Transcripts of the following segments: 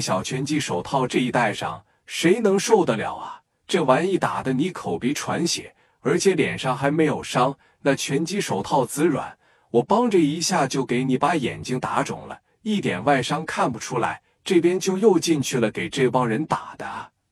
小拳击手套这一戴上，谁能受得了啊？这玩意打的你口鼻传血，而且脸上还没有伤，那拳击手套子软，我帮着一下就给你把眼睛打肿了，一点外伤看不出来，这边就又进去了，给这帮人打的。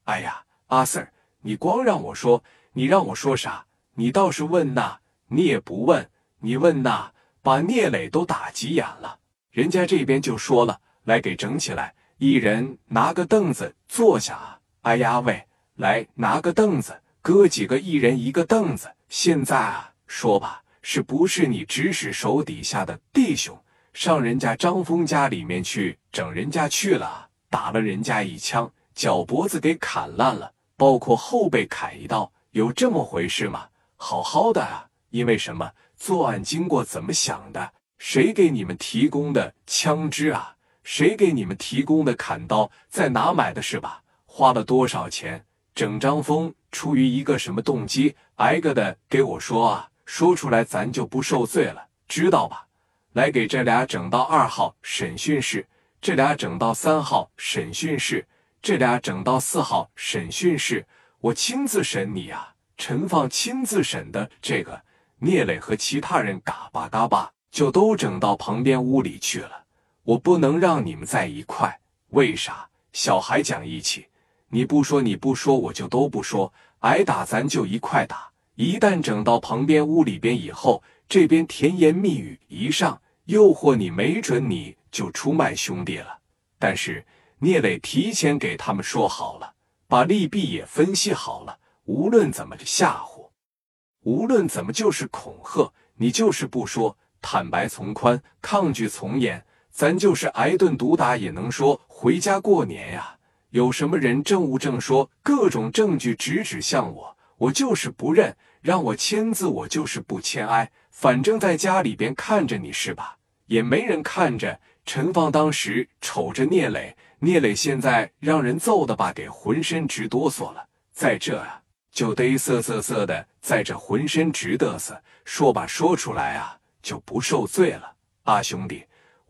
哎呀，阿 Sir，你光让我说，你让我说啥？你倒是问呐，你也不问，你问呐，把聂磊都打急眼了。人家这边就说了，来给整起来，一人拿个凳子坐下。哎呀喂，来拿个凳子，哥几个一人一个凳子。现在啊，说吧，是不是你指使手底下的弟兄上人家张峰家里面去整人家去了，打了人家一枪，脚脖子给砍烂了，包括后背砍一刀，有这么回事吗？好好的啊，因为什么？作案经过怎么想的？谁给你们提供的枪支啊？谁给你们提供的砍刀？在哪买的是吧？花了多少钱？整张峰出于一个什么动机？挨个的给我说啊！说出来咱就不受罪了，知道吧？来给这俩整到二号审讯室，这俩整到三号审讯室，这俩整到四号审讯室，我亲自审你啊！陈放亲自审的这个聂磊和其他人嘎巴嘎巴就都整到旁边屋里去了。我不能让你们在一块，为啥？小孩讲义气，你不说你不说，我就都不说。挨打咱就一块打。一旦整到旁边屋里边以后，这边甜言蜜语一上，诱惑你，没准你就出卖兄弟了。但是聂磊提前给他们说好了，把利弊也分析好了。无论怎么吓唬，无论怎么就是恐吓，你就是不说，坦白从宽，抗拒从严，咱就是挨顿毒打也能说回家过年呀。有什么人证物证说，各种证据直指向我，我就是不认，让我签字我就是不签。哎，反正在家里边看着你是吧？也没人看着。陈放当时瞅着聂磊，聂磊现在让人揍的吧，给浑身直哆嗦了。在这啊。就得瑟瑟瑟的，在这浑身直嘚瑟，说吧说出来啊，就不受罪了。啊，兄弟，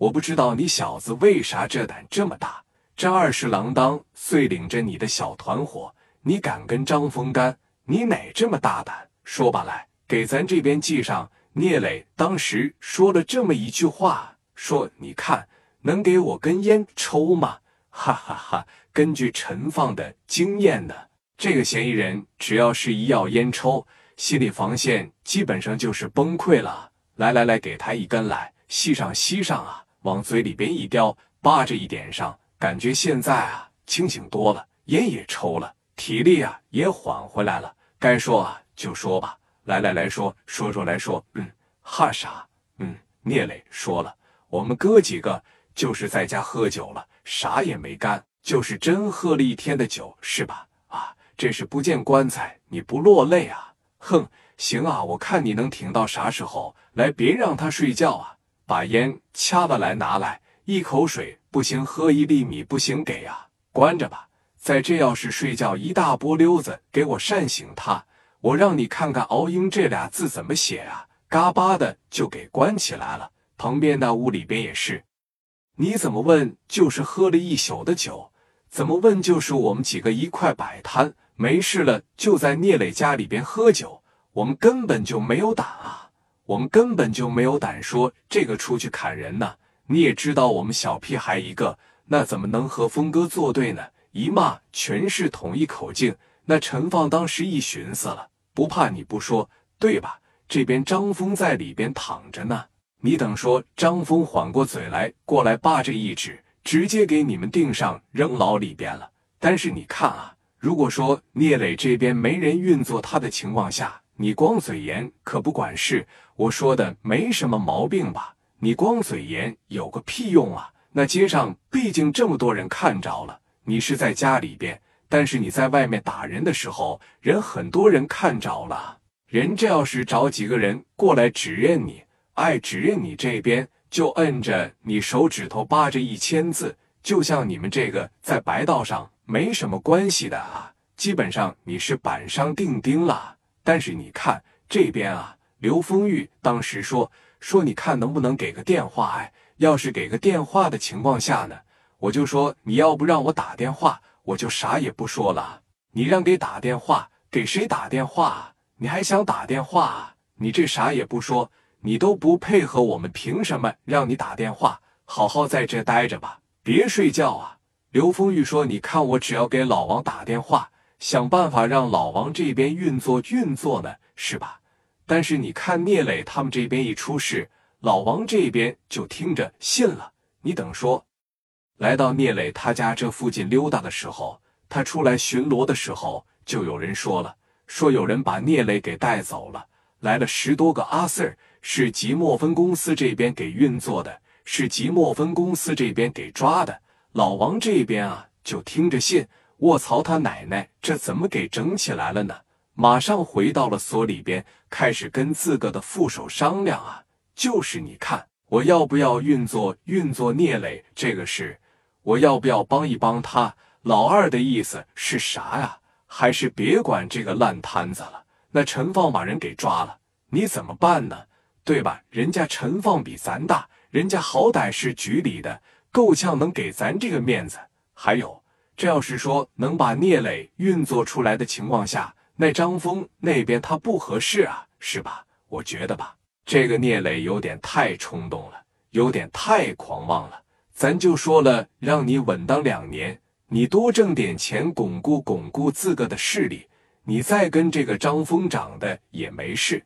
我不知道你小子为啥这胆这么大，这二十郎当遂领着你的小团伙，你敢跟张峰干？你哪这么大胆？说吧来，给咱这边记上。聂磊当时说了这么一句话，说你看能给我根烟抽吗？哈哈哈！根据陈放的经验呢。这个嫌疑人只要是一要烟抽，心理防线基本上就是崩溃了。来来来，给他一根来，吸上吸上啊，往嘴里边一叼，扒着一点上，感觉现在啊清醒多了，烟也抽了，体力啊也缓回来了。该说啊就说吧，来来来说说说来说，嗯，哈啥？嗯，聂磊说了，我们哥几个就是在家喝酒了，啥也没干，就是真喝了一天的酒，是吧？啊这是不见棺材你不落泪啊！哼，行啊，我看你能挺到啥时候？来，别让他睡觉啊！把烟掐了来拿来，一口水不行，喝一粒米不行，给啊！关着吧。在这要是睡觉，一大波溜子给我扇醒他！我让你看看“熬鹰”这俩字怎么写啊！嘎巴的就给关起来了。旁边那屋里边也是，你怎么问就是喝了一宿的酒，怎么问就是我们几个一块摆摊。没事了，就在聂磊家里边喝酒，我们根本就没有胆啊！我们根本就没有胆说这个出去砍人呢。你也知道，我们小屁孩一个，那怎么能和峰哥作对呢？一骂全是统一口径。那陈放当时一寻思了，不怕你不说，对吧？这边张峰在里边躺着呢，你等说张峰缓过嘴来，过来扒着一指，直接给你们钉上扔牢里边了。但是你看啊。如果说聂磊这边没人运作他的情况下，你光嘴严可不管事。我说的没什么毛病吧？你光嘴严有个屁用啊！那街上毕竟这么多人看着了，你是在家里边，但是你在外面打人的时候，人很多人看着了。人这要是找几个人过来指认你，爱指认你这边，就摁着你手指头扒着一千字，就像你们这个在白道上。没什么关系的啊，基本上你是板上钉钉了。但是你看这边啊，刘丰玉当时说说，你看能不能给个电话？哎，要是给个电话的情况下呢，我就说你要不让我打电话，我就啥也不说了。你让给打电话，给谁打电话？你还想打电话？你这啥也不说，你都不配合我们，凭什么让你打电话？好好在这待着吧，别睡觉啊！刘丰玉说：“你看，我只要给老王打电话，想办法让老王这边运作运作呢，是吧？但是你看聂磊他们这边一出事，老王这边就听着信了。你等说。”来到聂磊他家这附近溜达的时候，他出来巡逻的时候，就有人说了，说有人把聂磊给带走了，来了十多个阿 Sir，是即墨分公司这边给运作的。是即墨分公司这边给抓的，老王这边啊就听着信。卧槽他奶奶，这怎么给整起来了呢？马上回到了所里边，开始跟自个的副手商量啊。就是你看，我要不要运作运作聂磊这个事？我要不要帮一帮他？老二的意思是啥呀？还是别管这个烂摊子了？那陈放把人给抓了，你怎么办呢？对吧？人家陈放比咱大。人家好歹是局里的，够呛能给咱这个面子。还有，这要是说能把聂磊运作出来的情况下，那张峰那边他不合适啊，是吧？我觉得吧，这个聂磊有点太冲动了，有点太狂妄了。咱就说了，让你稳当两年，你多挣点钱，巩固巩固自个的势力，你再跟这个张峰长的也没事。